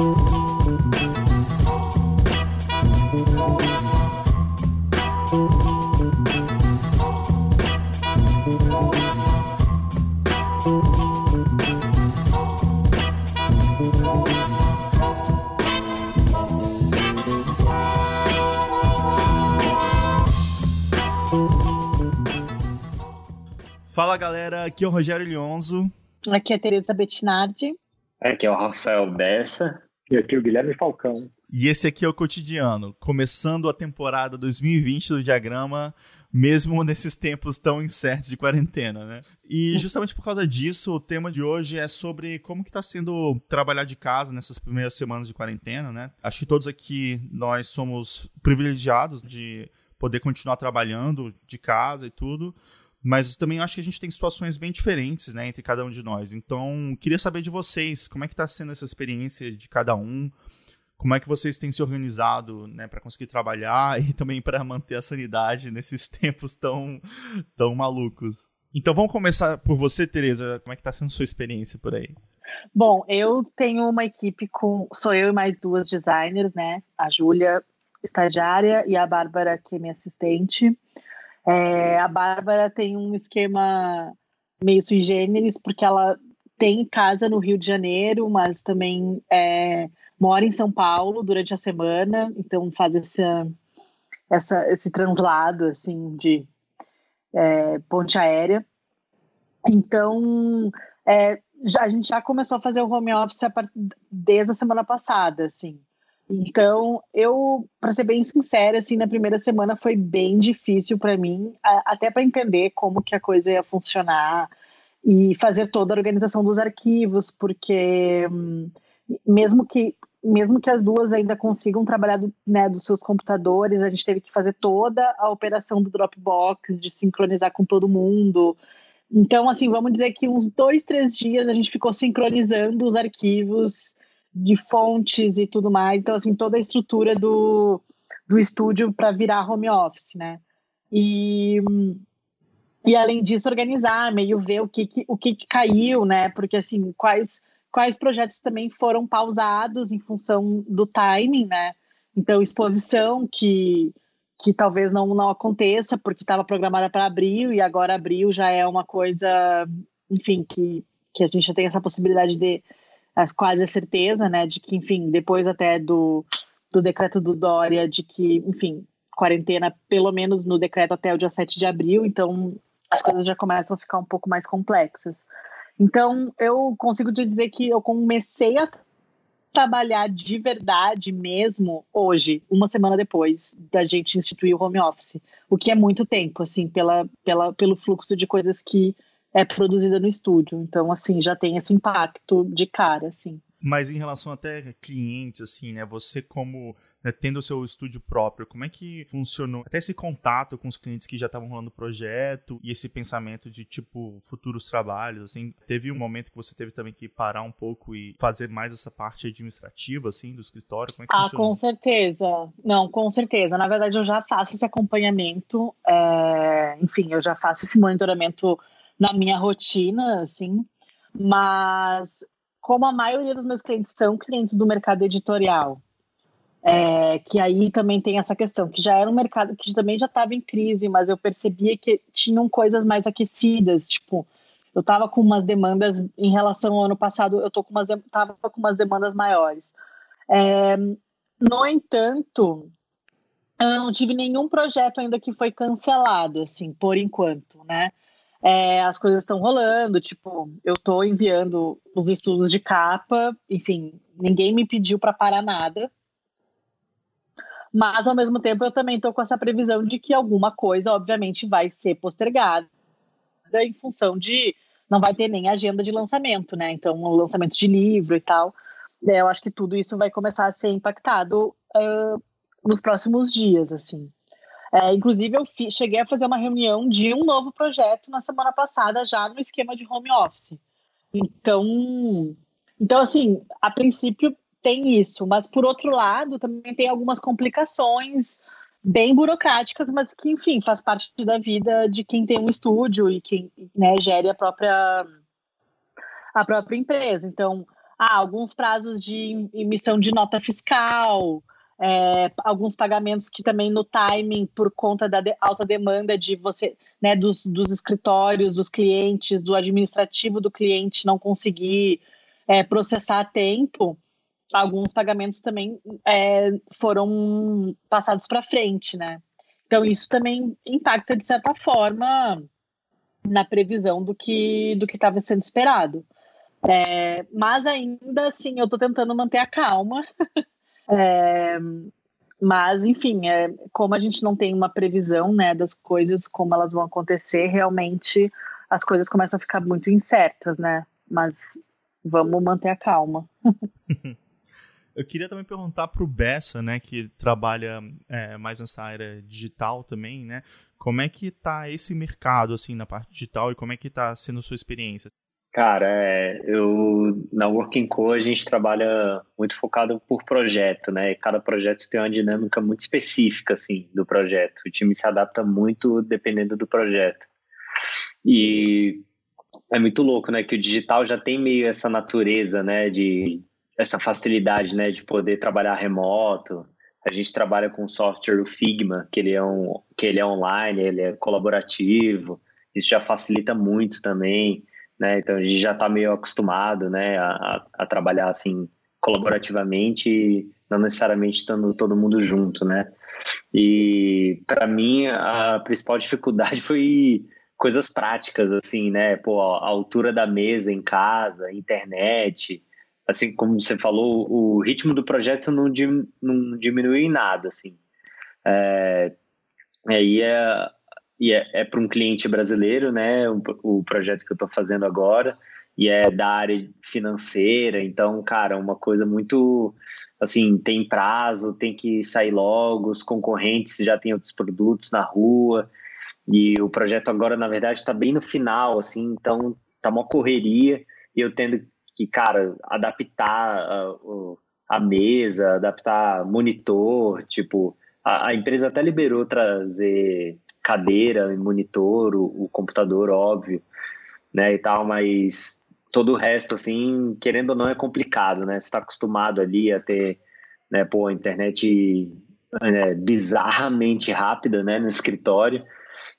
Fala galera, aqui é o Rogério Lionzo. Aqui é a Tereza Bettinardi. Aqui é o Rafael Bessa. E aqui é o Guilherme Falcão. E esse aqui é o Cotidiano, começando a temporada 2020 do Diagrama, mesmo nesses tempos tão incertos de quarentena, né? E justamente por causa disso, o tema de hoje é sobre como que tá sendo trabalhar de casa nessas primeiras semanas de quarentena, né? Acho que todos aqui nós somos privilegiados de poder continuar trabalhando de casa e tudo, mas também acho que a gente tem situações bem diferentes, né, entre cada um de nós. Então, queria saber de vocês, como é que está sendo essa experiência de cada um? Como é que vocês têm se organizado, né, para conseguir trabalhar e também para manter a sanidade nesses tempos tão, tão malucos? Então, vamos começar por você, Tereza. Como é que está sendo sua experiência por aí? Bom, eu tenho uma equipe com. Sou eu e mais duas designers, né? A Júlia, estagiária, e a Bárbara, que é minha assistente. É, a Bárbara tem um esquema meio sui generis, porque ela tem casa no Rio de Janeiro, mas também é, mora em São Paulo durante a semana, então faz esse, essa, esse translado assim de é, ponte aérea. Então, é, já, a gente já começou a fazer o home office desde a semana passada, assim. Então, eu, para ser bem sincera, assim, na primeira semana foi bem difícil para mim, até para entender como que a coisa ia funcionar e fazer toda a organização dos arquivos, porque hum, mesmo que mesmo que as duas ainda consigam trabalhar do, né, dos seus computadores, a gente teve que fazer toda a operação do Dropbox, de sincronizar com todo mundo. Então, assim, vamos dizer que uns dois, três dias a gente ficou sincronizando os arquivos de fontes e tudo mais. Então, assim, toda a estrutura do, do estúdio para virar home office, né? E, e além disso, organizar, meio ver o que, que o que, que, caiu, né? Porque, assim, quais, quais projetos também foram pausados em função do timing, né? Então, exposição que, que talvez não, não aconteça, porque estava programada para abril, e agora abril já é uma coisa, enfim, que, que a gente já tem essa possibilidade de quase a certeza, né, de que, enfim, depois até do, do decreto do Dória, de que, enfim, quarentena pelo menos no decreto até o dia 7 de abril, então as coisas já começam a ficar um pouco mais complexas. Então, eu consigo te dizer que eu comecei a trabalhar de verdade mesmo hoje, uma semana depois da gente instituir o home office, o que é muito tempo, assim, pela, pela, pelo fluxo de coisas que é produzida no estúdio. Então, assim, já tem esse impacto de cara, assim. Mas em relação até clientes, assim, né? Você como né, tendo o seu estúdio próprio, como é que funcionou até esse contato com os clientes que já estavam rolando o projeto e esse pensamento de tipo futuros trabalhos, assim, teve um momento que você teve também que parar um pouco e fazer mais essa parte administrativa, assim, do escritório? Como é que ah, funcionou? com certeza. Não, com certeza. Na verdade, eu já faço esse acompanhamento, é... enfim, eu já faço esse monitoramento na minha rotina, assim, mas como a maioria dos meus clientes são clientes do mercado editorial, é, que aí também tem essa questão, que já era um mercado que também já estava em crise, mas eu percebia que tinham coisas mais aquecidas, tipo, eu estava com umas demandas em relação ao ano passado, eu tô com umas, tava com umas demandas maiores. É, no entanto, eu não tive nenhum projeto ainda que foi cancelado, assim, por enquanto, né? É, as coisas estão rolando, tipo, eu estou enviando os estudos de capa, enfim, ninguém me pediu para parar nada. Mas ao mesmo tempo eu também estou com essa previsão de que alguma coisa, obviamente, vai ser postergada em função de não vai ter nem agenda de lançamento, né? Então, um lançamento de livro e tal. Eu acho que tudo isso vai começar a ser impactado uh, nos próximos dias, assim. É, inclusive, eu fi, cheguei a fazer uma reunião de um novo projeto na semana passada, já no esquema de home office. Então, então assim, a princípio tem isso, mas por outro lado, também tem algumas complicações bem burocráticas, mas que, enfim, faz parte da vida de quem tem um estúdio e quem né, gere a própria, a própria empresa. Então, ah, alguns prazos de emissão de nota fiscal, é, alguns pagamentos que também no timing, por conta da de, alta demanda de você, né, dos, dos escritórios, dos clientes, do administrativo do cliente não conseguir é, processar a tempo, alguns pagamentos também é, foram passados para frente, né? Então isso também impacta de certa forma na previsão do que do que estava sendo esperado. É, mas ainda assim, eu estou tentando manter a calma. é, mas, enfim, é, como a gente não tem uma previsão né, das coisas, como elas vão acontecer, realmente as coisas começam a ficar muito incertas, né? Mas vamos manter a calma. Eu queria também perguntar para o Bessa, né, que trabalha é, mais nessa área digital também, né? Como é que está esse mercado assim na parte digital e como é que está sendo a sua experiência? Cara, é, eu na Working Co a gente trabalha muito focado por projeto, né? Cada projeto tem uma dinâmica muito específica assim do projeto. O time se adapta muito dependendo do projeto. E é muito louco, né? Que o digital já tem meio essa natureza, né? De essa facilidade, né? De poder trabalhar remoto. A gente trabalha com o software o Figma, que ele é um que ele é online, ele é colaborativo. Isso já facilita muito também né? Então a gente já está meio acostumado, né, a, a, trabalhar assim colaborativamente, não necessariamente estando todo mundo junto, né? E para mim a principal dificuldade foi coisas práticas, assim, né? Pô, a altura da mesa em casa, internet, assim como você falou, o ritmo do projeto não, não diminuiu em nada, assim. É, aí é, e é, é para um cliente brasileiro, né? O, o projeto que eu estou fazendo agora. E é da área financeira, então, cara, uma coisa muito assim, tem prazo, tem que sair logo, os concorrentes já têm outros produtos na rua, e o projeto agora, na verdade, está bem no final, assim, então tá uma correria, e eu tendo que, cara, adaptar a, a mesa, adaptar monitor, tipo, a empresa até liberou trazer cadeira, monitor, o, o, computador, óbvio, né, e tal, mas todo o resto, assim, querendo ou não, é complicado, né? Você está acostumado ali a ter, né, pô, internet né, bizarramente rápida, né, no escritório,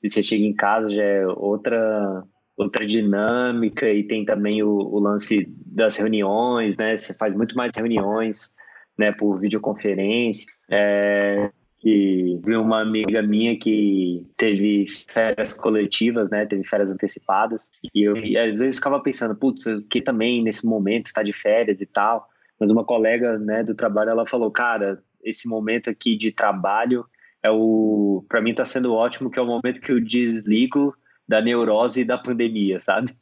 e você chega em casa já é outra outra dinâmica e tem também o, o lance das reuniões, né? Você faz muito mais reuniões, né, por videoconferência. É, que vi uma amiga minha que teve férias coletivas, né? Teve férias antecipadas. E eu e às vezes ficava pensando, putz, que também nesse momento está de férias e tal. Mas uma colega, né, do trabalho, ela falou, cara, esse momento aqui de trabalho é o, para mim está sendo ótimo, que é o momento que eu desligo da neurose e da pandemia, sabe?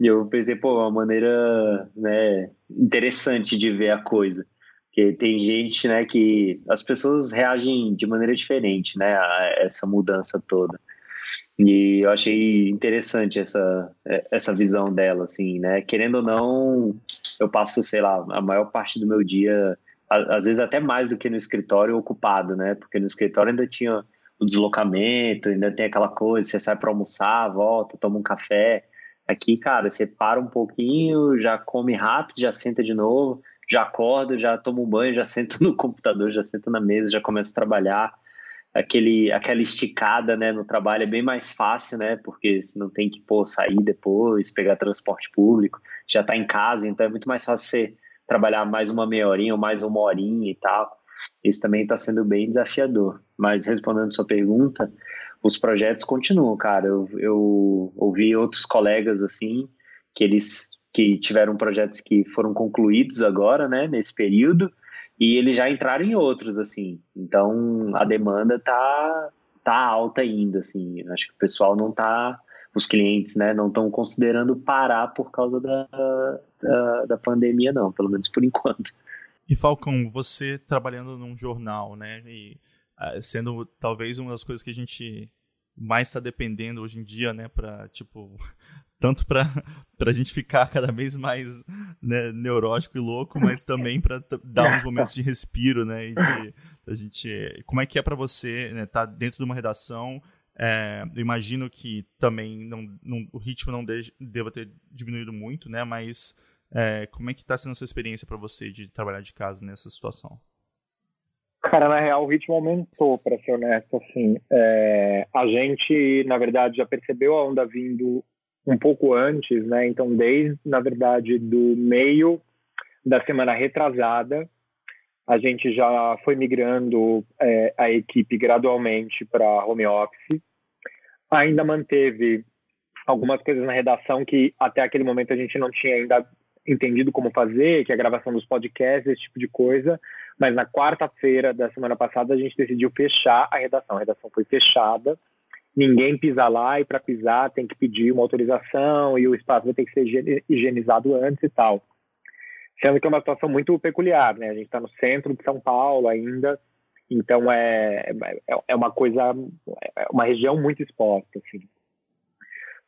E eu pensei, pô, uma maneira, né, interessante de ver a coisa. Porque tem gente, né, que as pessoas reagem de maneira diferente, né, a essa mudança toda. E eu achei interessante essa, essa visão dela, assim, né? Querendo ou não, eu passo, sei lá, a maior parte do meu dia, às vezes até mais do que no escritório, ocupado, né? Porque no escritório ainda tinha o deslocamento, ainda tem aquela coisa, você sai para almoçar, volta, toma um café. Aqui, cara, você para um pouquinho, já come rápido, já senta de novo, já acordo, já tomo um banho, já sento no computador, já sento na mesa, já começo a trabalhar. Aquele, aquela esticada né, no trabalho é bem mais fácil, né? Porque você não tem que pô, sair depois, pegar transporte público, já está em casa, então é muito mais fácil você trabalhar mais uma meia horinha ou mais uma horinha e tal. Isso também está sendo bem desafiador. Mas respondendo sua pergunta, os projetos continuam, cara. Eu, eu ouvi outros colegas assim que eles que tiveram projetos que foram concluídos agora, né, nesse período, e eles já entraram em outros, assim. Então, a demanda tá, tá alta ainda, assim. Acho que o pessoal não tá, os clientes, né, não estão considerando parar por causa da, da, da pandemia, não, pelo menos por enquanto. E Falcão, você trabalhando num jornal, né, e uh, sendo talvez uma das coisas que a gente mais está dependendo hoje em dia, né, para tipo tanto para a gente ficar cada vez mais né, neurótico e louco, mas também para dar uns momentos de respiro, né? E de, a gente, como é que é para você né, estar tá dentro de uma redação? É, eu imagino que também não, não, o ritmo não de, deva ter diminuído muito, né? Mas É, como é que está sendo a sua experiência para você de trabalhar de casa nessa situação? Cara, na real, o ritmo aumentou, para ser honesto. Assim, é, a gente, na verdade, já percebeu a onda vindo um pouco antes, né? Então, desde, na verdade, do meio da semana retrasada, a gente já foi migrando é, a equipe gradualmente para home office. Ainda manteve algumas coisas na redação que até aquele momento a gente não tinha ainda entendido como fazer, que é a gravação dos podcasts, esse tipo de coisa. Mas na quarta-feira da semana passada a gente decidiu fechar a redação. A redação foi fechada, ninguém pisa lá e para pisar tem que pedir uma autorização e o espaço vai ter que ser higienizado antes e tal. Sendo que é uma situação muito peculiar, né? A gente está no centro de São Paulo ainda, então é, é, é uma coisa, é uma região muito exposta, assim.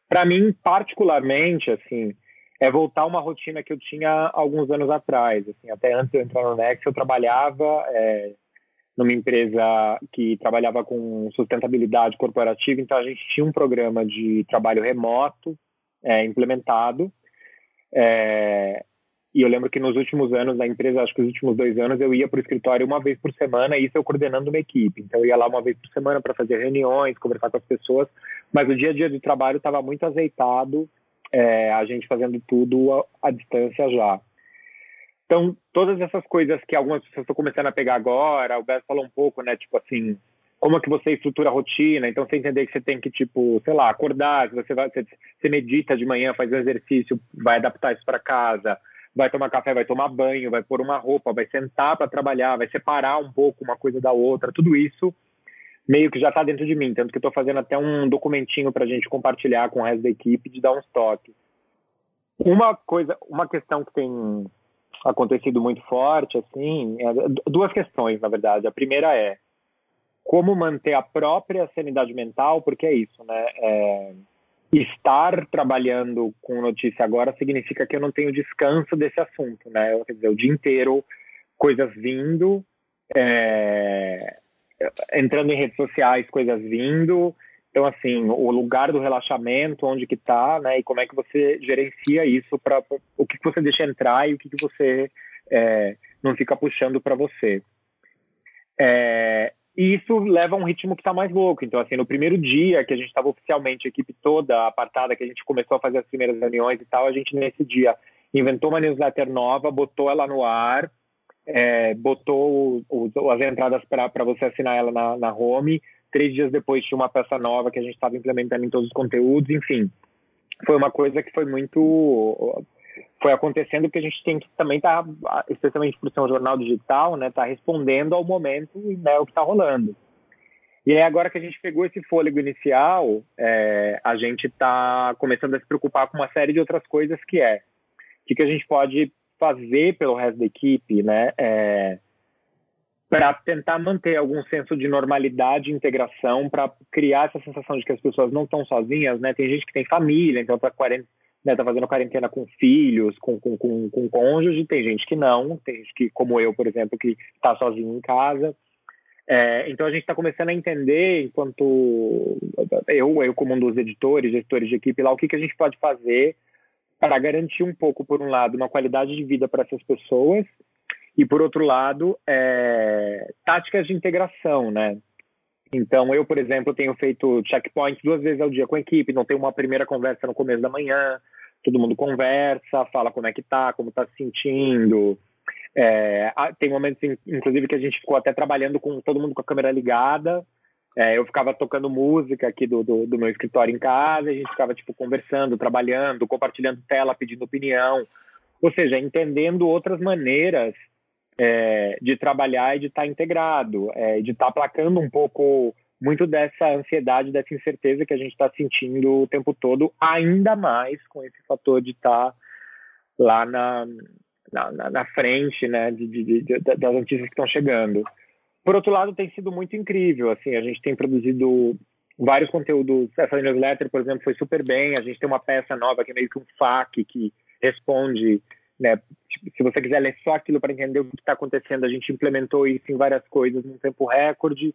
Para mim, particularmente, assim, é voltar uma rotina que eu tinha alguns anos atrás. Assim, até antes de eu entrar no Next, eu trabalhava é, numa empresa que trabalhava com sustentabilidade corporativa, então a gente tinha um programa de trabalho remoto é, implementado. É, e eu lembro que nos últimos anos da empresa, acho que os últimos dois anos, eu ia para o escritório uma vez por semana, e isso eu coordenando uma equipe. Então eu ia lá uma vez por semana para fazer reuniões, conversar com as pessoas, mas o dia a dia do trabalho estava muito azeitado é, a gente fazendo tudo à, distância já. Então, todas essas coisas que algumas pessoas estão começando a pegar agora, o Beto falou um pouco, né, tipo assim, como é que você estrutura a rotina, então você entender que você tem que, tipo, sei lá, acordar, você vai, você, medita de manhã, faz um exercício, vai adaptar isso para casa, vai tomar café, vai tomar banho, vai pôr uma roupa, vai sentar para trabalhar, vai separar um pouco uma coisa da outra, tudo isso meio que já está dentro de mim, tanto que estou fazendo até um documentinho para a gente compartilhar com o resto da equipe de dar uns toques. Uma coisa, uma questão que tem acontecido muito forte, assim, é duas questões, na verdade. A primeira é como manter a própria sanidade mental, porque é isso, né? É, estar trabalhando com notícia agora significa que eu não tenho descanso desse assunto, né? Quer dizer, o dia inteiro coisas vindo, é, entrando em redes sociais, coisas vindo. Então, assim, o lugar do relaxamento, onde que tá, né? E como é que você gerencia isso para o que, que você deixa entrar e o que, que você é, não fica puxando para você. É, e isso leva a um ritmo que está mais louco. Então, assim, no primeiro dia que a gente estava oficialmente, a equipe toda apartada, que a gente começou a fazer as primeiras reuniões e tal, a gente nesse dia inventou uma newsletter nova, botou ela no ar, é, botou as entradas para você assinar ela na, na home. Três dias depois tinha uma peça nova que a gente estava implementando em todos os conteúdos, enfim. Foi uma coisa que foi muito. Foi acontecendo porque a gente tem que também estar, tá, especialmente por ser um jornal digital, né, tá respondendo ao momento e né, o que está rolando. E aí, agora que a gente pegou esse fôlego inicial, é, a gente está começando a se preocupar com uma série de outras coisas que é o que, que a gente pode fazer pelo resto da equipe, né? É, para tentar manter algum senso de normalidade integração, para criar essa sensação de que as pessoas não estão sozinhas, né? Tem gente que tem família, então está né, tá fazendo quarentena com filhos, com, com, com, com cônjuge, tem gente que não, tem gente que, como eu, por exemplo, que está sozinho em casa. É, então a gente está começando a entender, enquanto eu, eu como um dos editores, gestores de equipe lá, o que, que a gente pode fazer para garantir um pouco, por um lado, uma qualidade de vida para essas pessoas e, por outro lado, é, táticas de integração, né? Então, eu, por exemplo, tenho feito checkpoints duas vezes ao dia com a equipe, não tenho uma primeira conversa no começo da manhã, todo mundo conversa, fala como é que tá, como tá se sentindo. É, tem momentos, inclusive, que a gente ficou até trabalhando com todo mundo com a câmera ligada, é, eu ficava tocando música aqui do, do, do, meu escritório em casa, a gente ficava tipo conversando, trabalhando, compartilhando tela, pedindo opinião, ou seja, entendendo outras maneiras é, de trabalhar e de estar tá integrado, é, de estar tá aplacando um pouco muito dessa ansiedade, dessa incerteza que a gente está sentindo o tempo todo, ainda mais com esse fator de estar tá lá na, na, na, frente, né, de, de, de, das notícias que estão chegando. Por outro lado, tem sido muito incrível. Assim, a gente tem produzido vários conteúdos. Essa newsletter, por exemplo, foi super bem. A gente tem uma peça nova que é meio que um FAQ que responde. Né? Se você quiser ler só aquilo para entender o que está acontecendo, a gente implementou isso em várias coisas num tempo recorde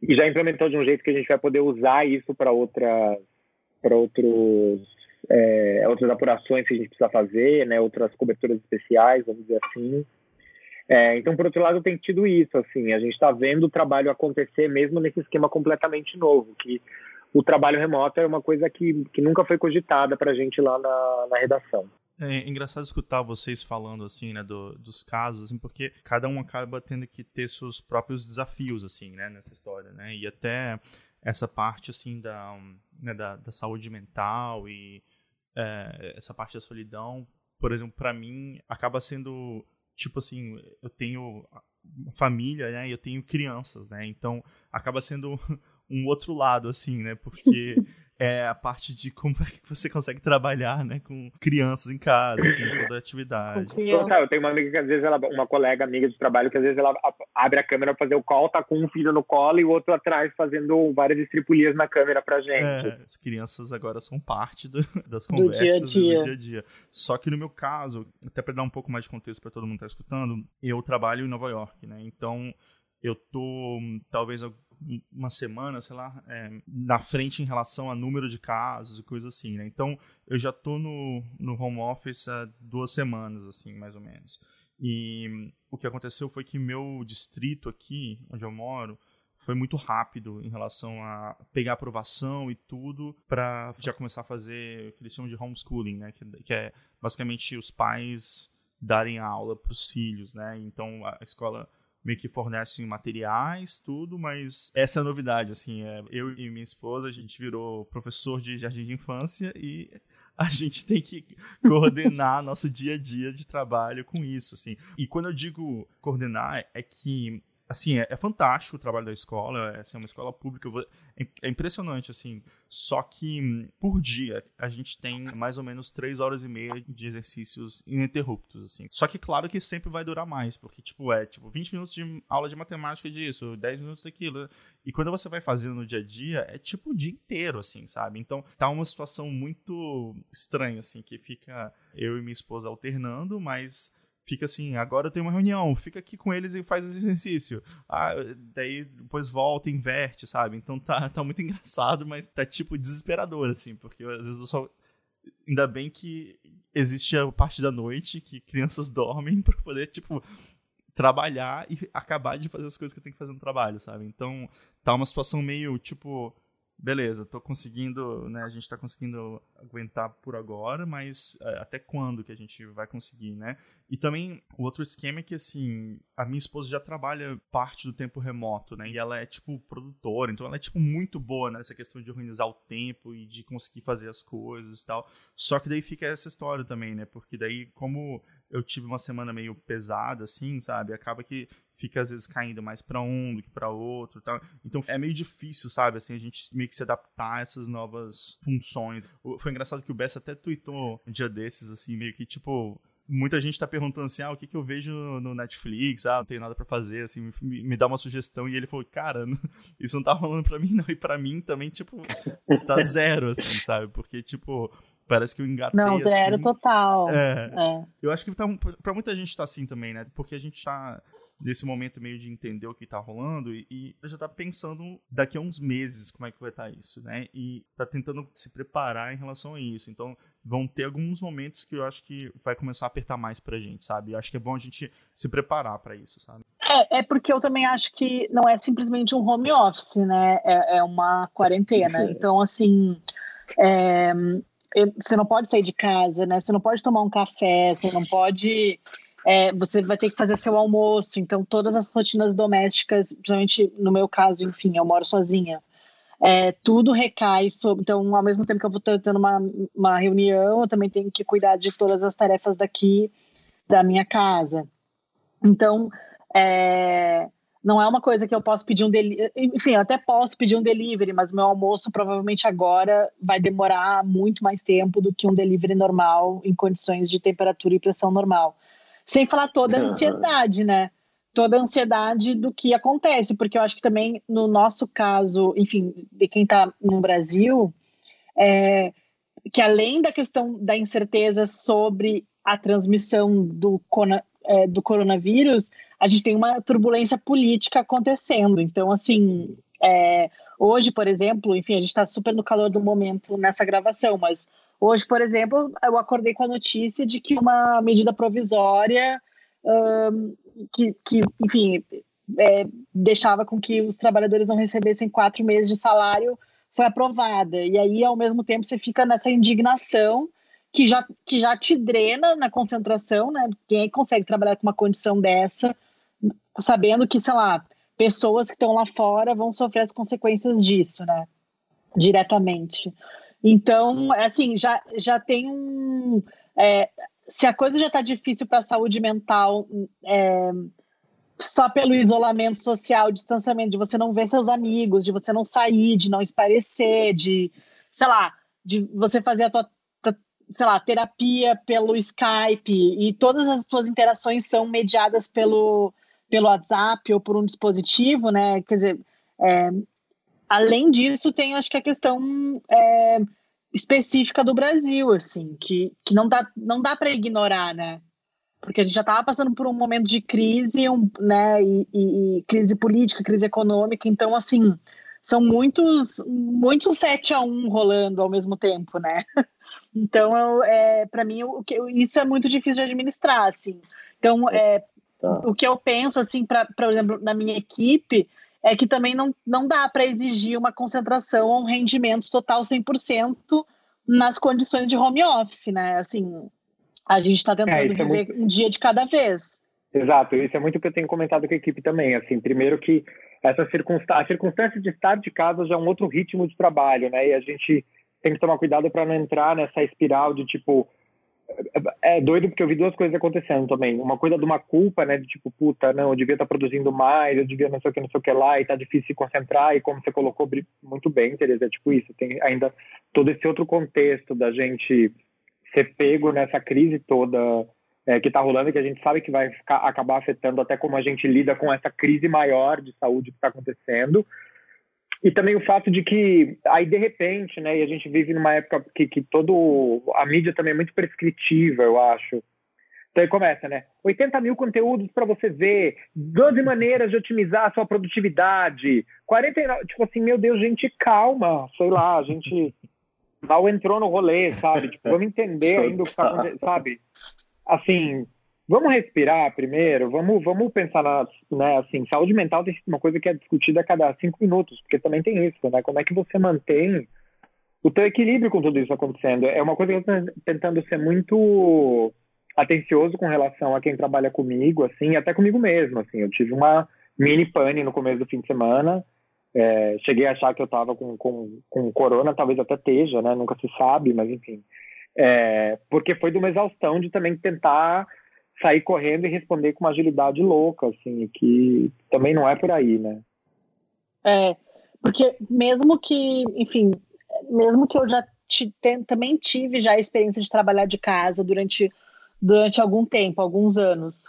e já implementou de um jeito que a gente vai poder usar isso para outras para outros é, outras apurações que a gente precisa fazer, né, outras coberturas especiais, vamos dizer assim. É, então, por outro lado, tem tido isso, assim, a gente está vendo o trabalho acontecer mesmo nesse esquema completamente novo, que o trabalho remoto é uma coisa que, que nunca foi cogitada para a gente lá na, na redação. É engraçado escutar vocês falando assim, né, do, dos casos, assim, porque cada um acaba tendo que ter seus próprios desafios, assim, né, nessa história, né, e até essa parte, assim, da, né, da, da saúde mental e é, essa parte da solidão, por exemplo, para mim, acaba sendo, tipo assim, eu tenho família, né, e eu tenho crianças, né, então acaba sendo um outro lado, assim, né, porque é a parte de como é que você consegue trabalhar, né, com crianças em casa, com toda a atividade. eu tenho uma amiga que às vezes ela, uma colega amiga de trabalho que às vezes ela abre a câmera para fazer o call, tá com um filho no colo e o outro atrás fazendo várias estripulias na câmera pra gente. É, as crianças agora são parte do, das conversas do dia, -a -dia. do dia a dia. Só que no meu caso, até para dar um pouco mais de contexto para todo mundo que tá escutando, eu trabalho em Nova York, né? Então, eu tô talvez uma semana, sei lá, é, na frente em relação a número de casos e coisa assim, né? Então, eu já tô no, no home office há duas semanas, assim, mais ou menos. E o que aconteceu foi que meu distrito aqui, onde eu moro, foi muito rápido em relação a pegar aprovação e tudo para já começar a fazer o que eles chamam de homeschooling, né? Que, que é basicamente os pais darem aula para os filhos, né? Então a escola meio que fornecem materiais, tudo, mas essa é a novidade, assim, é, eu e minha esposa, a gente virou professor de jardim de infância e a gente tem que coordenar nosso dia a dia de trabalho com isso, assim. E quando eu digo coordenar, é que assim, é, é, fantástico o trabalho da escola, é assim, uma escola pública, é, é, impressionante, assim. Só que por dia a gente tem mais ou menos três horas e meia de exercícios ininterruptos, assim. Só que claro que sempre vai durar mais, porque, tipo, é, tipo, 20 minutos de aula de matemática disso, 10 minutos daquilo. E quando você vai fazendo no dia a dia, é tipo o dia inteiro, assim, sabe? Então tá uma situação muito estranha, assim, que fica eu e minha esposa alternando, mas fica assim, agora eu tenho uma reunião, fica aqui com eles e faz esse exercício. Ah, daí depois volta, inverte, sabe? Então tá, tá muito engraçado, mas tá tipo desesperador, assim, porque às vezes eu só. Ainda bem que existe a parte da noite que crianças dormem para poder, tipo, trabalhar e acabar de fazer as coisas que eu tenho que fazer no trabalho, sabe? Então tá uma situação meio, tipo, beleza, tô conseguindo, né, a gente tá conseguindo aguentar por agora, mas é, até quando que a gente vai conseguir, né? E também o outro esquema é que assim, a minha esposa já trabalha parte do tempo remoto, né? E ela é tipo produtora, então ela é tipo muito boa nessa questão de organizar o tempo e de conseguir fazer as coisas e tal. Só que daí fica essa história também, né? Porque daí como eu tive uma semana meio pesada, assim, sabe? Acaba que fica às vezes caindo mais para um do que para outro, tal. Então é meio difícil, sabe? Assim, a gente meio que se adaptar a essas novas funções. Foi engraçado que o Bess até tweetou um dia desses, assim, meio que tipo muita gente tá perguntando assim, ah, o que, que eu vejo no Netflix, ah, não tenho nada para fazer, assim, me, me, dá uma sugestão, e ele falou, cara, não, isso não tá rolando pra mim, não, e pra mim também, tipo, tá zero, assim, sabe, porque, tipo, Parece que eu engatei Não, zero assim. total. É, é. Eu acho que tá, pra muita gente tá assim também, né? Porque a gente tá nesse momento meio de entender o que tá rolando e, e já tá pensando daqui a uns meses como é que vai estar tá isso, né? E tá tentando se preparar em relação a isso. Então, vão ter alguns momentos que eu acho que vai começar a apertar mais pra gente, sabe? Eu acho que é bom a gente se preparar para isso, sabe? É, é porque eu também acho que não é simplesmente um home office, né? É, é uma quarentena. Então, assim, é, você não pode sair de casa, né? Você não pode tomar um café, você não pode. É, você vai ter que fazer seu almoço, então todas as rotinas domésticas, principalmente no meu caso, enfim, eu moro sozinha. É, tudo recai sobre. Então, ao mesmo tempo que eu vou tendo uma, uma reunião, eu também tenho que cuidar de todas as tarefas daqui da minha casa. Então, é, não é uma coisa que eu posso pedir um delivery. Enfim, eu até posso pedir um delivery, mas meu almoço provavelmente agora vai demorar muito mais tempo do que um delivery normal em condições de temperatura e pressão normal. Sem falar toda a ansiedade, né? Toda a ansiedade do que acontece, porque eu acho que também no nosso caso, enfim, de quem está no Brasil, é, que além da questão da incerteza sobre a transmissão do, é, do coronavírus, a gente tem uma turbulência política acontecendo. Então, assim, é, hoje, por exemplo, enfim, a gente está super no calor do momento nessa gravação, mas Hoje, por exemplo, eu acordei com a notícia de que uma medida provisória um, que, que, enfim, é, deixava com que os trabalhadores não recebessem quatro meses de salário foi aprovada. E aí, ao mesmo tempo, você fica nessa indignação que já, que já te drena na concentração, né? Quem consegue trabalhar com uma condição dessa, sabendo que, sei lá, pessoas que estão lá fora vão sofrer as consequências disso, né? Diretamente. Então, assim, já, já tem um. É, se a coisa já está difícil para a saúde mental, é, só pelo isolamento social, distanciamento, de você não ver seus amigos, de você não sair, de não esparecer, de, sei lá, de você fazer a tua, sei lá, terapia pelo Skype e todas as suas interações são mediadas pelo, pelo WhatsApp ou por um dispositivo, né? Quer dizer, é, além disso, tem acho que a questão é, específica do Brasil, assim, que, que não dá, não dá para ignorar, né? porque a gente já estava passando por um momento de crise, um, né, e, e, e, crise política, crise econômica, então, assim, são muitos, muitos 7 a 1 rolando ao mesmo tempo, né? Então, é, para mim, o que, isso é muito difícil de administrar, assim. Então, é, tá. o que eu penso, assim, para, por exemplo, na minha equipe, é que também não, não dá para exigir uma concentração ou um rendimento total 100% nas condições de home office, né? Assim, a gente está tentando é, viver é muito... um dia de cada vez. Exato, isso é muito o que eu tenho comentado com a equipe também. Assim, primeiro que essa circunstância, a circunstância de estar de casa já é um outro ritmo de trabalho, né? E a gente tem que tomar cuidado para não entrar nessa espiral de tipo é, é doido porque eu vi duas coisas acontecendo também. Uma coisa de uma culpa, né? De tipo, puta, não, eu devia estar tá produzindo mais, eu devia não sei o que, não sei o que lá, e tá difícil se concentrar, e como você colocou muito bem, Tereza, é tipo isso. Tem ainda todo esse outro contexto da gente ser pego nessa crise toda é, que está rolando que a gente sabe que vai ficar, acabar afetando até como a gente lida com essa crise maior de saúde que está acontecendo. E também o fato de que, aí de repente, né, e a gente vive numa época que, que todo, a mídia também é muito prescritiva, eu acho. Então aí começa, né? 80 mil conteúdos para você ver, 12 maneiras de otimizar a sua produtividade, 49, tipo assim, meu Deus, gente, calma, sei lá, a gente mal entrou no rolê, sabe? Tipo, vamos entender ainda o que está acontecendo, sabe? Assim, vamos respirar primeiro, vamos, vamos pensar na, né, assim, saúde mental tem uma coisa que é discutida a cada cinco minutos, porque também tem isso, né? Como é que você mantém o teu equilíbrio com tudo isso acontecendo? É uma coisa que eu estou tentando ser muito atencioso com relação a quem trabalha comigo, assim, até comigo mesmo, assim. Eu tive uma mini pane no começo do fim de semana, é, cheguei a achar que eu estava com, com, com corona, talvez até esteja, né? Nunca se sabe, mas enfim. É, porque foi de uma exaustão de também tentar sair correndo e responder com uma agilidade louca, assim, que também não é por aí, né? É, porque mesmo que, enfim, mesmo que eu já te, também tive já a experiência de trabalhar de casa durante, durante algum tempo, alguns anos,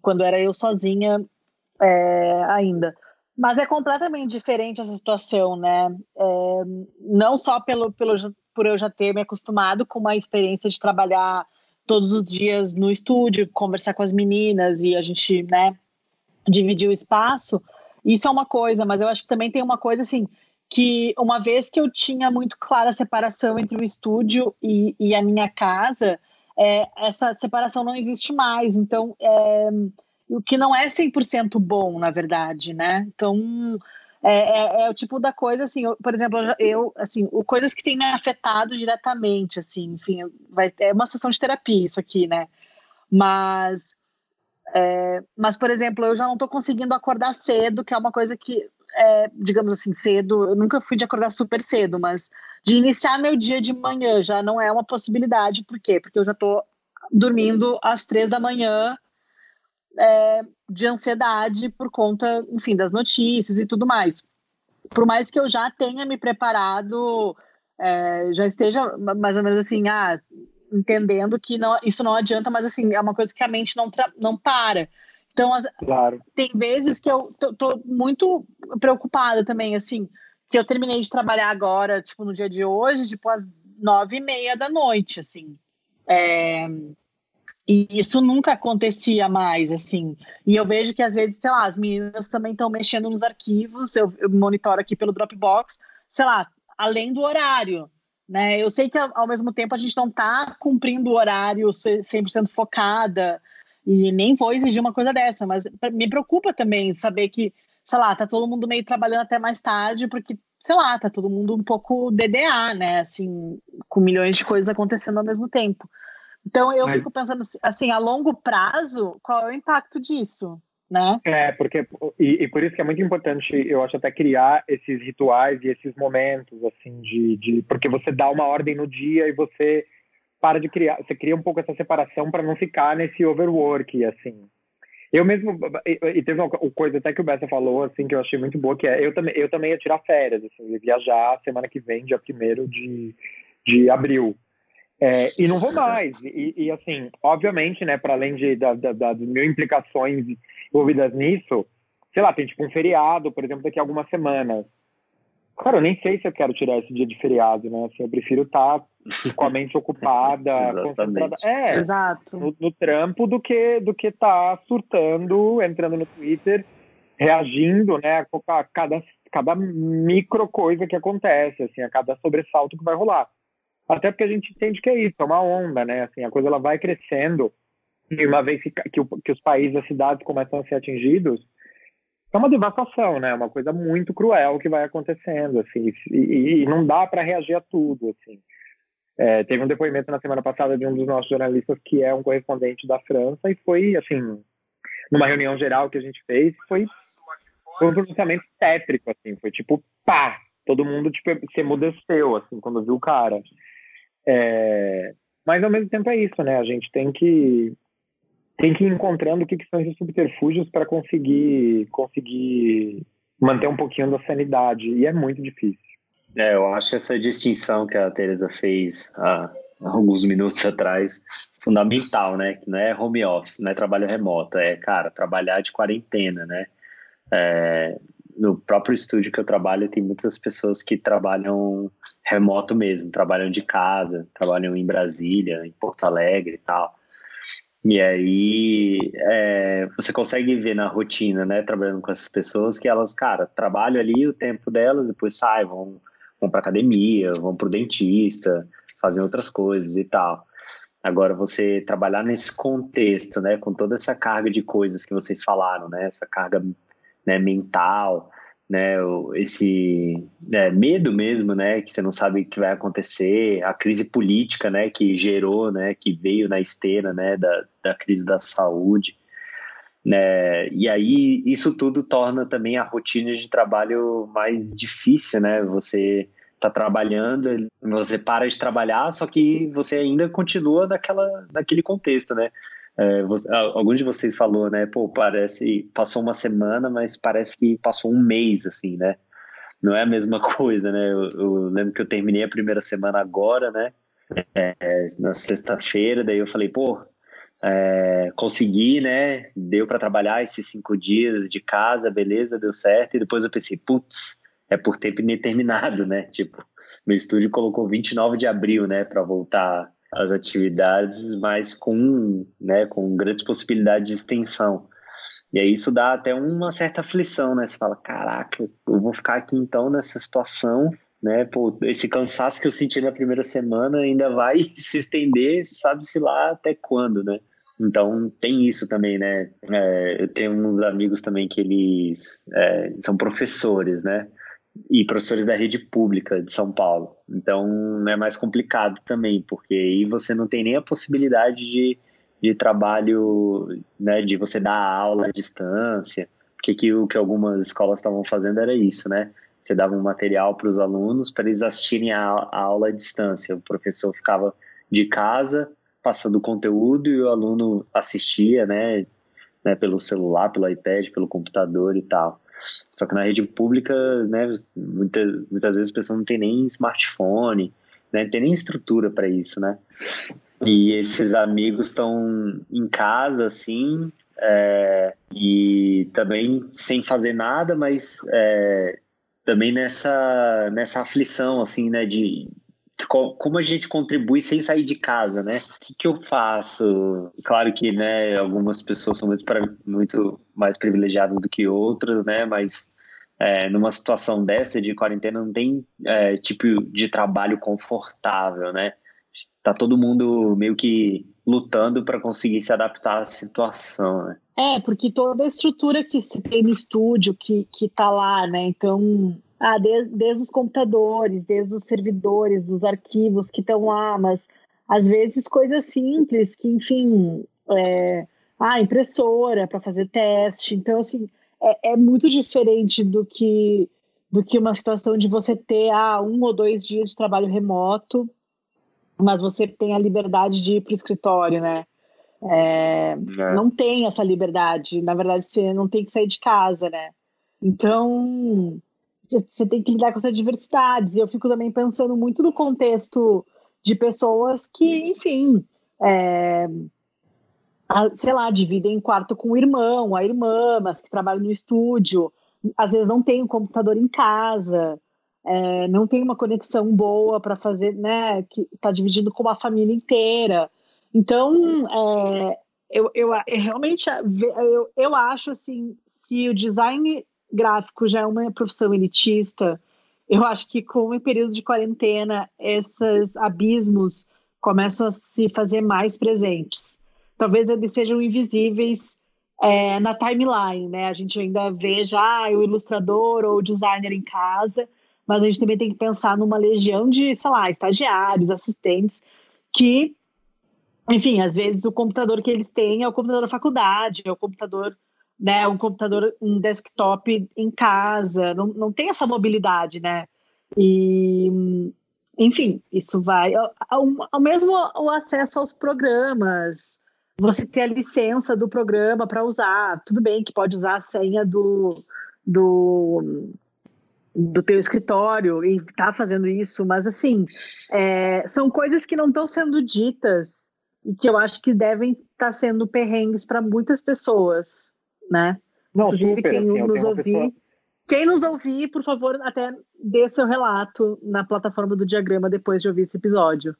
quando era eu sozinha é, ainda. Mas é completamente diferente essa situação, né? É, não só pelo, pelo, por eu já ter me acostumado com uma experiência de trabalhar todos os dias no estúdio, conversar com as meninas e a gente, né, dividir o espaço. Isso é uma coisa, mas eu acho que também tem uma coisa assim que uma vez que eu tinha muito clara a separação entre o estúdio e, e a minha casa, é, essa separação não existe mais. Então, é, o que não é 100% bom, na verdade, né? Então, é, é, é, o tipo da coisa, assim, eu, por exemplo, eu, assim, o, coisas que têm me afetado diretamente, assim, enfim, vai, é uma sessão de terapia isso aqui, né? Mas, é, mas, por exemplo, eu já não estou conseguindo acordar cedo, que é uma coisa que, é, digamos assim, cedo, eu nunca fui de acordar super cedo, mas de iniciar meu dia de manhã já não é uma possibilidade, por quê? Porque eu já estou dormindo às três da manhã, é, de ansiedade por conta, enfim, das notícias e tudo mais. Por mais que eu já tenha me preparado, é, já esteja mais ou menos assim, ah, entendendo que não, isso não adianta, mas assim, é uma coisa que a mente não, não para. Então, as, claro. tem vezes que eu tô, tô, muito preocupada também, assim, que eu terminei de trabalhar agora, tipo, no dia de hoje, tipo, às nove e meia da noite, assim. É, e isso nunca acontecia mais, assim. E eu vejo que às vezes, sei lá, as meninas também estão mexendo nos arquivos, eu, eu monitoro aqui pelo Dropbox, sei lá, além do horário. Né? Eu sei que ao mesmo tempo a gente não está cumprindo o horário 100% focada e nem vou exigir uma coisa dessa, mas me preocupa também saber que, sei lá, tá todo mundo meio trabalhando até mais tarde, porque, sei lá, tá todo mundo um pouco DDA, né? Assim, com milhões de coisas acontecendo ao mesmo tempo. Então eu mas... fico pensando assim, a longo prazo, qual é o impacto disso? Né? É, porque e, e, por isso que é muito importante, eu acho até criar esses rituais e esses momentos assim de, de porque você dá uma ordem no dia e você para de criar, você cria um pouco essa separação para não ficar nesse overwork assim. Eu mesmo e, e teve uma coisa até que o Bessa falou assim que eu achei muito boa que é eu também eu também ia tirar férias assim, ia viajar semana que vem dia primeiro de de abril. É, e não vou mais. E, e, assim, obviamente, né, para além de, da, da, das mil implicações envolvidas nisso, sei lá, tem tipo um feriado, por exemplo, daqui a algumas semanas. Cara, eu nem sei se eu quero tirar esse dia de feriado, né? Assim, eu prefiro estar tá com a mente ocupada, concentrada. É, Exato. No, no, trampo do que do que tá surtando, entrando no Twitter, reagindo, né, a cada, cada micro coisa que acontece, assim, a cada sobressalto que vai rolar. Até porque a gente entende que é isso, é uma onda, né? Assim, a coisa ela vai crescendo e uma vez que, que, que os países, as cidades começam a ser atingidos, é uma devastação, né? É uma coisa muito cruel que vai acontecendo, assim, e, e não dá para reagir a tudo, assim. É, teve um depoimento na semana passada de um dos nossos jornalistas que é um correspondente da França e foi, assim, numa reunião geral que a gente fez, foi, foi um pronunciamento tétrico, assim, foi tipo, pá! Todo mundo, tipo, se emudeceu, assim, quando viu o cara. É, mas ao mesmo tempo é isso, né? A gente tem que tem que ir encontrando o que, que são esses subterfúgios para conseguir conseguir manter um pouquinho da sanidade e é muito difícil. É, eu acho essa distinção que a Teresa fez há alguns minutos atrás fundamental, né? Que não é home office, não é trabalho remoto, é cara trabalhar de quarentena, né? É, no próprio estúdio que eu trabalho tem muitas pessoas que trabalham remoto mesmo, trabalham de casa, trabalham em Brasília, em Porto Alegre e tal. E aí é, você consegue ver na rotina, né, trabalhando com essas pessoas, que elas, cara, trabalham ali o tempo delas, depois saem, vão, vão para academia, vão para o dentista, fazem outras coisas e tal. Agora, você trabalhar nesse contexto, né, com toda essa carga de coisas que vocês falaram, né, essa carga né, mental, né, esse né, medo mesmo, né, que você não sabe o que vai acontecer, a crise política, né, que gerou, né, que veio na esteira, né, da, da crise da saúde, né, e aí isso tudo torna também a rotina de trabalho mais difícil, né, você está trabalhando, você para de trabalhar, só que você ainda continua naquela, naquele contexto, né, é, você, algum de vocês falou, né? Pô, parece passou uma semana, mas parece que passou um mês, assim, né? Não é a mesma coisa, né? Eu, eu lembro que eu terminei a primeira semana agora, né? É, na sexta-feira, daí eu falei, pô, é, consegui, né? Deu para trabalhar esses cinco dias de casa, beleza, deu certo. E depois eu pensei, putz, é por tempo indeterminado, né? Tipo, meu estúdio colocou 29 de abril, né, para voltar as atividades, mas com, né, com grandes possibilidades de extensão. E aí isso dá até uma certa aflição, né? Você fala, caraca, eu vou ficar aqui então nessa situação, né? Pô, esse cansaço que eu senti na primeira semana ainda vai se estender, sabe-se lá até quando, né? Então tem isso também, né? É, eu tenho uns amigos também que eles é, são professores, né? E professores da rede pública de São Paulo. Então é mais complicado também, porque aí você não tem nem a possibilidade de, de trabalho, né, de você dar aula à distância, porque que, o que algumas escolas estavam fazendo era isso, né? Você dava um material para os alunos para eles assistirem a, a aula à distância. O professor ficava de casa passando o conteúdo e o aluno assistia, né, né, pelo celular, pelo iPad, pelo computador e tal. Só que na rede pública, né, muitas, muitas vezes as pessoas não têm nem smartphone, né, não tem nem estrutura para isso, né? E esses amigos estão em casa, assim, é, e também sem fazer nada, mas é, também nessa, nessa aflição, assim, né, de, como a gente contribui sem sair de casa, né? O que, que eu faço? Claro que, né, algumas pessoas são muito, muito mais privilegiadas do que outras, né? Mas é, numa situação dessa de quarentena não tem é, tipo de trabalho confortável, né? Tá todo mundo meio que lutando para conseguir se adaptar à situação, né? É, porque toda a estrutura que se tem no estúdio, que, que tá lá, né? Então, ah, desde, desde os computadores, desde os servidores, dos arquivos que estão lá, mas às vezes coisas simples que, enfim, é, ah, impressora para fazer teste. Então, assim, é, é, muito diferente do que do que uma situação de você ter ah, um ou dois dias de trabalho remoto, mas você tem a liberdade de ir para o escritório, né? É, é. Não tem essa liberdade. Na verdade, você não tem que sair de casa, né? Então, você tem que lidar com essas diversidades. E eu fico também pensando muito no contexto de pessoas que, enfim, é, sei lá, dividem quarto com o irmão, a irmã, mas que trabalham no estúdio, às vezes não tem um computador em casa, é, não tem uma conexão boa para fazer, né, que está dividindo com a família inteira. Então, é, eu, eu, eu, realmente eu, eu acho assim, se o design gráfico já é uma profissão elitista, eu acho que com o período de quarentena, esses abismos começam a se fazer mais presentes. Talvez eles sejam invisíveis é, na timeline, né? A gente ainda vê já o ilustrador ou o designer em casa, mas a gente também tem que pensar numa legião de, sei lá, estagiários, assistentes, que, enfim, às vezes o computador que eles têm é o computador da faculdade, é o computador né, um computador, um desktop em casa, não, não tem essa mobilidade, né? E, enfim, isso vai ao, ao mesmo o acesso aos programas, você ter a licença do programa para usar, tudo bem que pode usar a senha do, do, do teu escritório e está fazendo isso, mas assim, é, são coisas que não estão sendo ditas e que eu acho que devem estar tá sendo perrengues para muitas pessoas né? Não, Inclusive, super, quem assim, nos ouvir, pessoa... quem nos ouvir, por favor, até dê seu relato na plataforma do diagrama depois de ouvir esse episódio.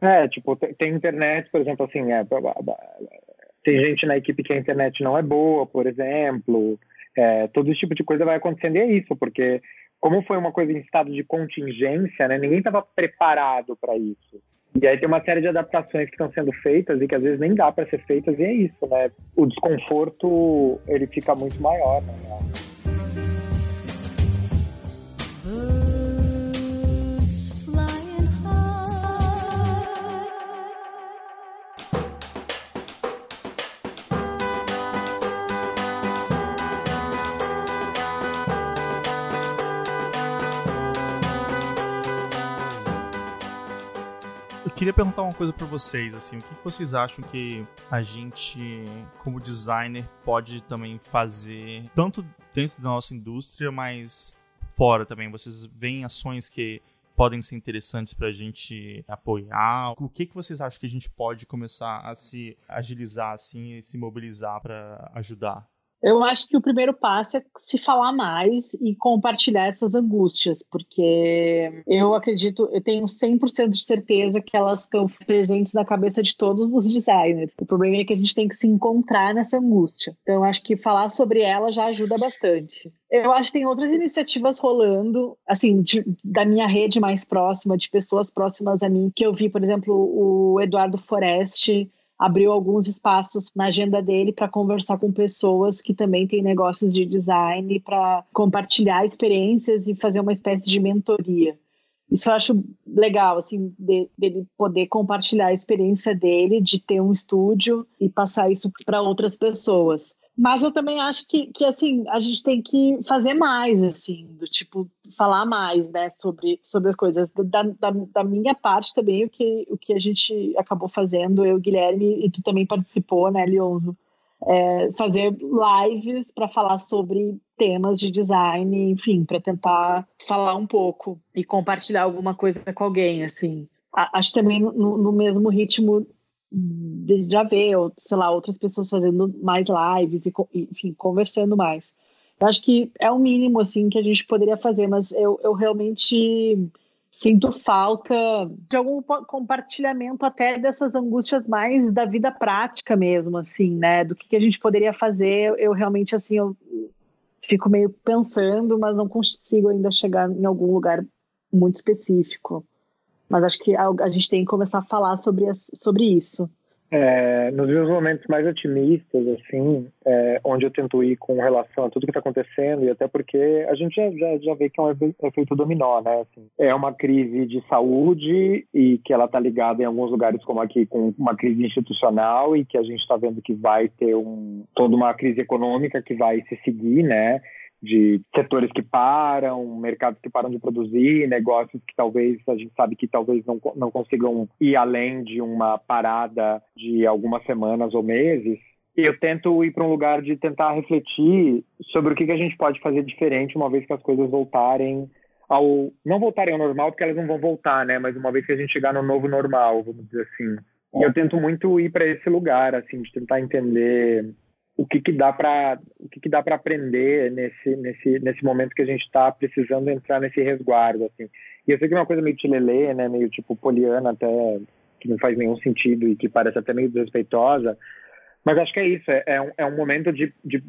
É, tipo, tem, tem internet, por exemplo, assim, é, tem gente na equipe que a internet não é boa, por exemplo, é, todo esse tipo de coisa vai acontecendo e é isso, porque como foi uma coisa em estado de contingência, né, ninguém estava preparado para isso. E aí tem uma série de adaptações que estão sendo feitas e que às vezes nem dá para ser feitas e é isso, né? O desconforto ele fica muito maior, né? Queria perguntar uma coisa para vocês, assim, o que vocês acham que a gente, como designer, pode também fazer, tanto dentro da nossa indústria, mas fora também? Vocês veem ações que podem ser interessantes para a gente apoiar? O que, que vocês acham que a gente pode começar a se agilizar assim e se mobilizar para ajudar? Eu acho que o primeiro passo é se falar mais e compartilhar essas angústias, porque eu acredito, eu tenho 100% de certeza que elas estão presentes na cabeça de todos os designers. O problema é que a gente tem que se encontrar nessa angústia. Então, acho que falar sobre ela já ajuda bastante. Eu acho que tem outras iniciativas rolando, assim, de, da minha rede mais próxima, de pessoas próximas a mim, que eu vi, por exemplo, o Eduardo Foreste abriu alguns espaços na agenda dele para conversar com pessoas que também têm negócios de design, para compartilhar experiências e fazer uma espécie de mentoria. Isso eu acho legal, assim, de, dele poder compartilhar a experiência dele, de ter um estúdio e passar isso para outras pessoas. Mas eu também acho que, que, assim, a gente tem que fazer mais, assim, do tipo, falar mais, né, sobre, sobre as coisas. Da, da, da minha parte também, o que, o que a gente acabou fazendo, eu, Guilherme, e tu também participou, né, Leonzo, é, fazer lives para falar sobre temas de design, enfim, para tentar falar um pouco e compartilhar alguma coisa com alguém, assim. Acho também no, no mesmo ritmo já ver, sei lá, outras pessoas fazendo mais lives e, enfim, conversando mais. Eu acho que é o mínimo, assim, que a gente poderia fazer, mas eu, eu realmente sinto falta de algum compartilhamento até dessas angústias mais da vida prática mesmo, assim, né, do que, que a gente poderia fazer. Eu realmente, assim, eu fico meio pensando, mas não consigo ainda chegar em algum lugar muito específico. Mas acho que a, a gente tem que começar a falar sobre, sobre isso. É, nos meus momentos mais otimistas, assim, é, onde eu tento ir com relação a tudo que está acontecendo, e até porque a gente já, já, já vê que é um efeito dominó, né? Assim, é uma crise de saúde e que ela está ligada em alguns lugares, como aqui, com uma crise institucional e que a gente está vendo que vai ter um, toda uma crise econômica que vai se seguir, né? De setores que param, mercados que param de produzir, negócios que talvez a gente sabe que talvez não, não consigam ir além de uma parada de algumas semanas ou meses. Eu tento ir para um lugar de tentar refletir sobre o que, que a gente pode fazer diferente uma vez que as coisas voltarem ao não voltarem ao normal porque elas não vão voltar, né? Mas uma vez que a gente chegar no novo normal, vamos dizer assim. E eu tento muito ir para esse lugar, assim, de tentar entender o que, que dá para o que, que dá para aprender nesse nesse nesse momento que a gente está precisando entrar nesse resguardo assim. E eu sei que é uma coisa meio tilelê né meio tipo poliana até que não faz nenhum sentido e que parece até meio desrespeitosa mas acho que é isso é, é, um, é um momento de, de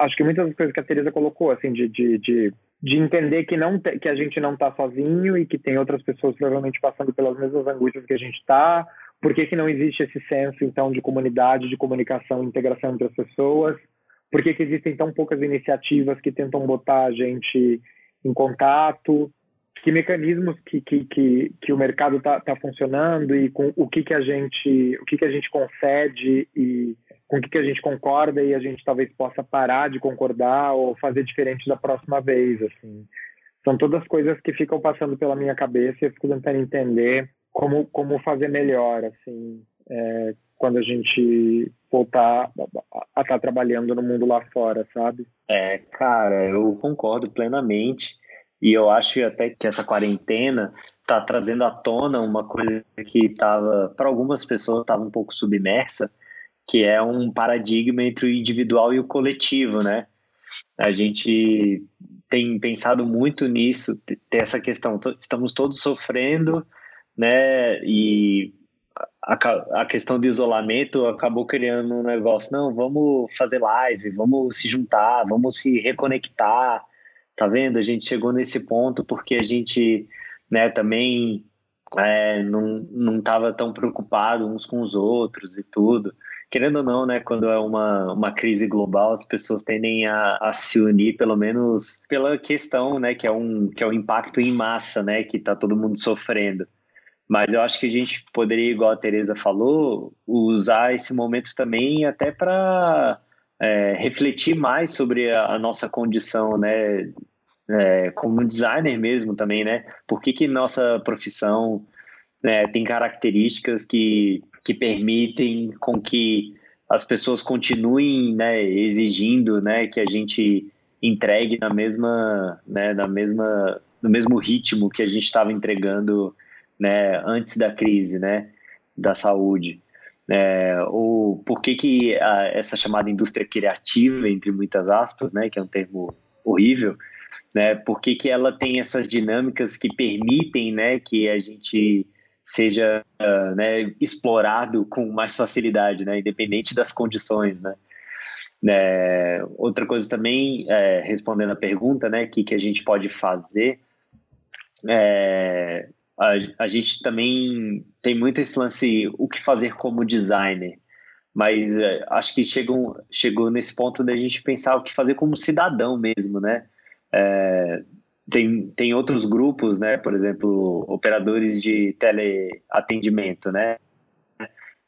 acho que muitas das coisas que a Teresa colocou assim de, de, de, de entender que não que a gente não está sozinho e que tem outras pessoas provavelmente passando pelas mesmas angústias que a gente está por que, que não existe esse senso, então, de comunidade, de comunicação integração entre as pessoas? Por que, que existem tão poucas iniciativas que tentam botar a gente em contato? Que mecanismos que, que, que, que o mercado está tá funcionando e com o que, que a gente o que, que a gente concede e com o que, que a gente concorda e a gente talvez possa parar de concordar ou fazer diferente da próxima vez assim são todas coisas que ficam passando pela minha cabeça e eu fico tentando entender como, como fazer melhor, assim, é, quando a gente voltar a estar tá trabalhando no mundo lá fora, sabe? É, cara, eu concordo plenamente. E eu acho até que essa quarentena está trazendo à tona uma coisa que estava, para algumas pessoas, estava um pouco submersa, que é um paradigma entre o individual e o coletivo, né? A gente tem pensado muito nisso, ter essa questão, estamos todos sofrendo, né? E a, a questão do isolamento acabou criando um negócio, não, vamos fazer live, vamos se juntar, vamos se reconectar, tá vendo? A gente chegou nesse ponto porque a gente, né, também é, não, não tava tão preocupado uns com os outros e tudo. Querendo ou não, né, quando é uma, uma crise global, as pessoas tendem a, a se unir, pelo menos pela questão, né, que é um, que é um impacto em massa, né, que tá todo mundo sofrendo. Mas eu acho que a gente poderia, igual a Tereza falou, usar esse momento também até para é, refletir mais sobre a, a nossa condição, né? É, como designer mesmo também, né? Por que, que nossa profissão né, tem características que, que permitem com que as pessoas continuem né, exigindo né, que a gente entregue na mesma, né, na mesma, no mesmo ritmo que a gente estava entregando né, antes da crise, né, da saúde. É, ou por que, que a, essa chamada indústria criativa, entre muitas aspas, né, que é um termo horrível, né, por que, que ela tem essas dinâmicas que permitem né, que a gente seja uh, né, explorado com mais facilidade, né, independente das condições, né. É, outra coisa também, é, respondendo a pergunta, né, que, que a gente pode fazer, é, a, a gente também tem muito esse lance, o que fazer como designer, mas é, acho que chegou, chegou nesse ponto da gente pensar o que fazer como cidadão mesmo, né? É, tem, tem outros grupos, né? Por exemplo, operadores de teleatendimento, né?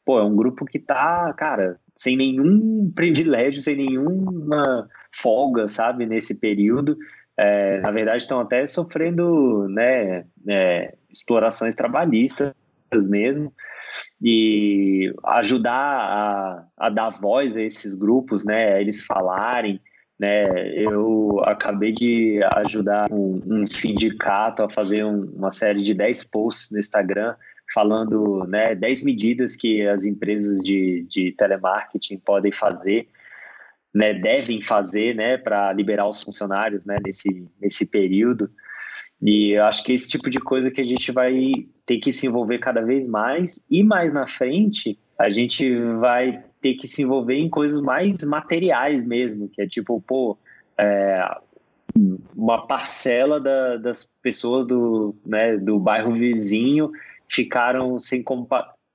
Pô, é um grupo que tá, cara, sem nenhum privilégio, sem nenhuma folga, sabe, nesse período. É, na verdade, estão até sofrendo, né, é, explorações trabalhistas mesmo. E ajudar a, a dar voz a esses grupos, né, a eles falarem, né, eu acabei de ajudar um, um sindicato a fazer um, uma série de 10 posts no Instagram falando, né, 10 medidas que as empresas de, de telemarketing podem fazer, né, devem fazer, né, para liberar os funcionários, né, nesse, nesse período, e eu acho que esse tipo de coisa que a gente vai ter que se envolver cada vez mais. E mais na frente a gente vai ter que se envolver em coisas mais materiais mesmo, que é tipo, pô, é, uma parcela da, das pessoas do, né, do bairro vizinho ficaram sem,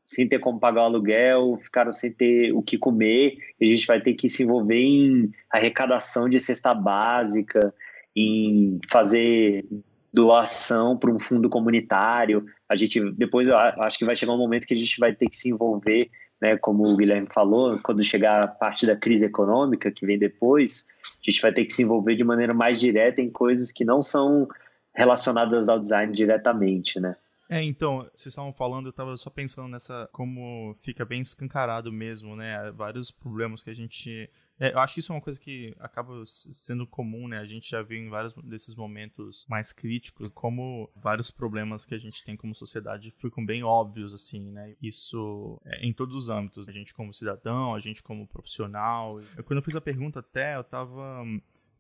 sem ter como pagar o aluguel, ficaram sem ter o que comer, a gente vai ter que se envolver em arrecadação de cesta básica, em fazer doação para um fundo comunitário. A gente depois acho que vai chegar um momento que a gente vai ter que se envolver, né, como o Guilherme falou, quando chegar a parte da crise econômica que vem depois, a gente vai ter que se envolver de maneira mais direta em coisas que não são relacionadas ao design diretamente, né? É, então, vocês estavam falando, eu estava só pensando nessa como fica bem escancarado mesmo, né? Vários problemas que a gente é, eu acho que isso é uma coisa que acaba sendo comum, né? A gente já viu em vários desses momentos mais críticos como vários problemas que a gente tem como sociedade ficam bem óbvios, assim, né? Isso é em todos os âmbitos. A gente como cidadão, a gente como profissional. Eu, quando eu fiz a pergunta até, eu tava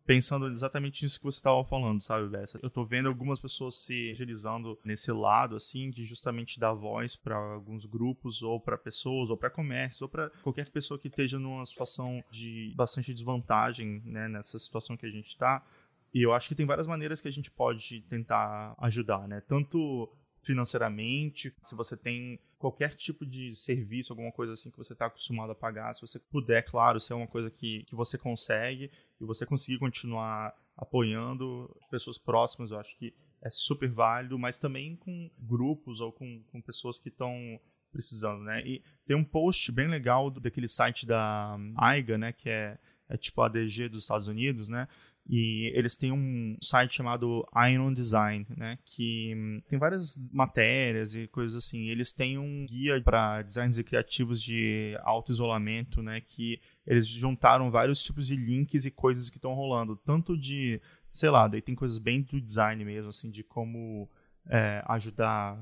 pensando exatamente nisso que você estava falando, sabe, Bessa? Eu tô vendo algumas pessoas se agilizando nesse lado, assim, de justamente dar voz para alguns grupos, ou para pessoas, ou para comércios, ou para qualquer pessoa que esteja numa situação de bastante desvantagem, né, nessa situação que a gente está. E eu acho que tem várias maneiras que a gente pode tentar ajudar, né? Tanto financeiramente, se você tem qualquer tipo de serviço, alguma coisa assim que você está acostumado a pagar, se você puder, claro, se é uma coisa que, que você consegue e você conseguir continuar apoiando pessoas próximas, eu acho que é super válido, mas também com grupos ou com, com pessoas que estão precisando, né? E tem um post bem legal daquele site da AIGA, né, que é, é tipo a ADG dos Estados Unidos, né? E eles têm um site chamado Iron Design, né? Que hum, tem várias matérias e coisas assim. Eles têm um guia para designers e criativos de auto-isolamento, né? Que eles juntaram vários tipos de links e coisas que estão rolando. Tanto de, sei lá, daí tem coisas bem do design mesmo, assim, de como é, ajudar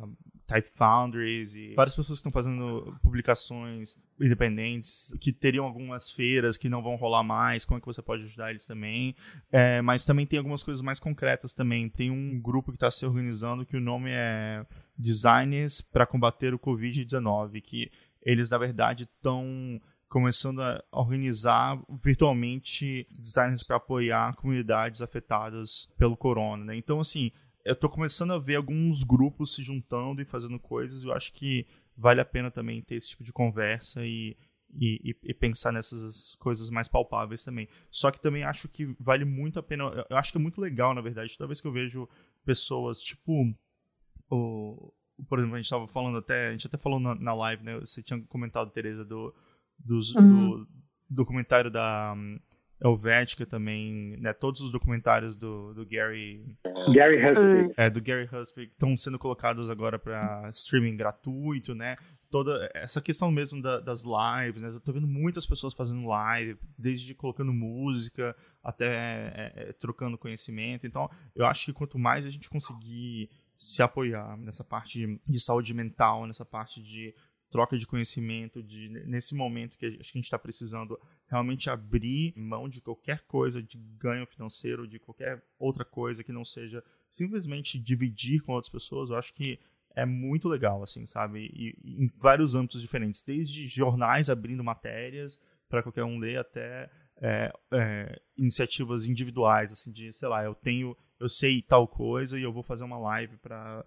Type Foundries e várias pessoas estão fazendo publicações independentes, que teriam algumas feiras que não vão rolar mais, como é que você pode ajudar eles também. É, mas também tem algumas coisas mais concretas também. Tem um grupo que está se organizando que o nome é Designers para Combater o Covid-19, que eles, na verdade, estão começando a organizar virtualmente designers para apoiar comunidades afetadas pelo corona. Né? Então, assim, eu tô começando a ver alguns grupos se juntando e fazendo coisas. Eu acho que vale a pena também ter esse tipo de conversa e, e, e, pensar nessas coisas mais palpáveis também. Só que também acho que vale muito a pena. Eu acho que é muito legal, na verdade, toda vez que eu vejo pessoas, tipo. O, por exemplo, a gente estava falando até. A gente até falou na, na live, né? Você tinha comentado, Tereza, do, dos, uhum. do documentário da Helvética também, né? Todos os documentários do, do Gary... Gary Husby. É, do Gary Husby estão sendo colocados agora para streaming gratuito, né? Toda essa questão mesmo da, das lives, né? Eu tô vendo muitas pessoas fazendo live, desde colocando música até é, é, trocando conhecimento. Então, eu acho que quanto mais a gente conseguir se apoiar nessa parte de saúde mental, nessa parte de troca de conhecimento, de nesse momento que a gente está precisando realmente abrir mão de qualquer coisa de ganho financeiro, de qualquer outra coisa que não seja simplesmente dividir com outras pessoas, eu acho que é muito legal, assim, sabe? E, e em vários âmbitos diferentes, desde jornais abrindo matérias para qualquer um ler até é, é, iniciativas individuais, assim, de, sei lá, eu tenho, eu sei tal coisa e eu vou fazer uma live para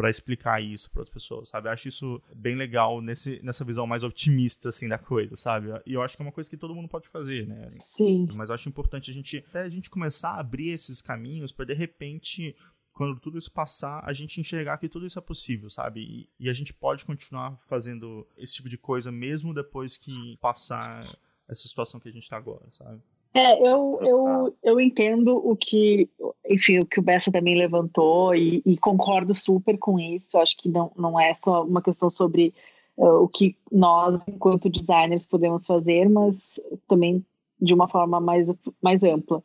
para explicar isso para outras pessoas, sabe? Eu acho isso bem legal nesse, nessa visão mais otimista, assim, da coisa, sabe? E eu acho que é uma coisa que todo mundo pode fazer, né? Sim. Mas eu acho importante a gente, até a gente começar a abrir esses caminhos para de repente quando tudo isso passar, a gente enxergar que tudo isso é possível, sabe? E, e, a gente pode continuar fazendo esse tipo de coisa mesmo depois que passar essa situação que a gente está agora, sabe? É, eu, eu, eu entendo o que, enfim, o que o Bessa também levantou e, e concordo super com isso. Acho que não, não é só uma questão sobre uh, o que nós, enquanto designers, podemos fazer, mas também de uma forma mais, mais ampla.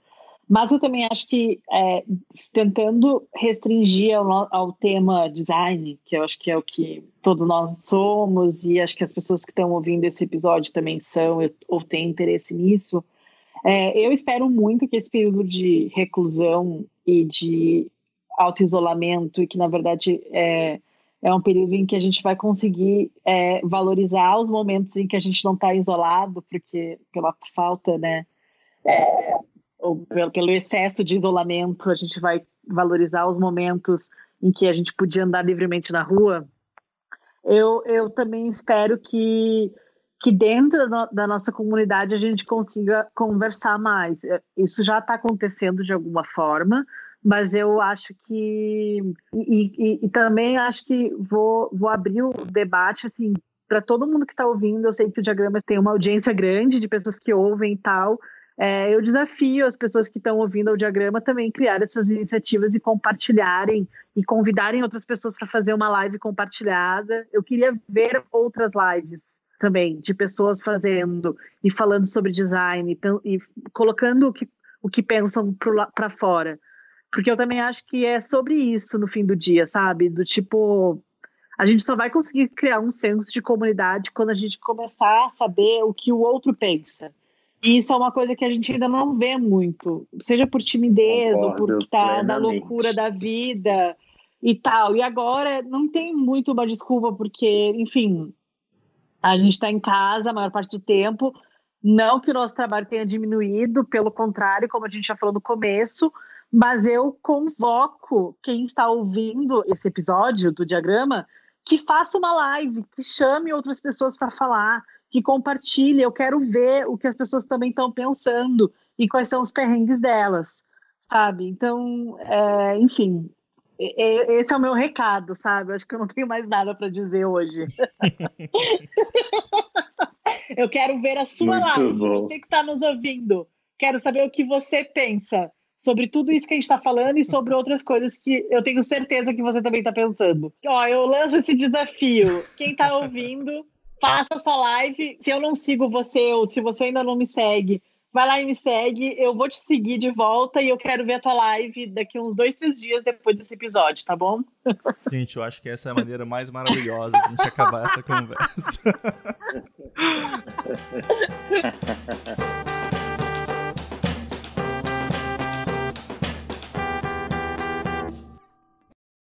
Mas eu também acho que é, tentando restringir ao, ao, tema design, que eu acho que é o que todos nós somos, e acho que as pessoas que estão ouvindo esse episódio também são ou têm interesse nisso, é, eu espero muito que esse período de reclusão e de auto-isolamento, e que na verdade é, é um período em que a gente vai conseguir é, valorizar os momentos em que a gente não está isolado, porque pela falta, né? É, ou pelo, pelo excesso de isolamento, a gente vai valorizar os momentos em que a gente podia andar livremente na rua, eu, eu também espero que, que dentro da, nossa comunidade a gente consiga conversar mais. É, isso já está acontecendo de alguma forma, mas eu acho que. E, e, e, também acho que vou, vou abrir o debate assim. Para todo mundo que está ouvindo, eu sei que o Diagrama tem uma audiência grande de pessoas que ouvem e tal, é, eu desafio as pessoas que estão ouvindo o diagrama também criarem suas iniciativas e compartilharem e convidarem outras pessoas para fazer uma live compartilhada. Eu queria ver outras lives também de pessoas fazendo e falando sobre design e, e colocando o que, o que pensam para fora. Porque eu também acho que é sobre isso no fim do dia, sabe? Do tipo, a gente só vai conseguir criar um senso de comunidade quando a gente começar a saber o que o outro pensa e isso é uma coisa que a gente ainda não vê muito, seja por timidez Concordo, ou por estar da loucura da vida e tal. E agora não tem muito uma desculpa, porque, enfim, a gente está em casa a maior parte do tempo. Não que o nosso trabalho tenha diminuído, pelo contrário, como a gente já falou no começo, mas eu convoco quem está ouvindo esse episódio do diagrama que faça uma live, que chame outras pessoas para falar, que compartilhe. Eu quero ver o que as pessoas também estão pensando e quais são os perrengues delas, sabe? Então, é, enfim, esse é o meu recado, sabe? Acho que eu não tenho mais nada para dizer hoje. eu quero ver a sua Muito live, bom. você que está nos ouvindo. Quero saber o que você pensa sobre tudo isso que a gente está falando e sobre outras coisas que eu tenho certeza que você também está pensando. Ó, eu lanço esse desafio. Quem está ouvindo, faça sua live. Se eu não sigo você ou se você ainda não me segue, vai lá e me segue. Eu vou te seguir de volta e eu quero ver a tua live daqui uns dois, três dias depois desse episódio, tá bom? Gente, eu acho que essa é a maneira mais maravilhosa de a gente acabar essa conversa.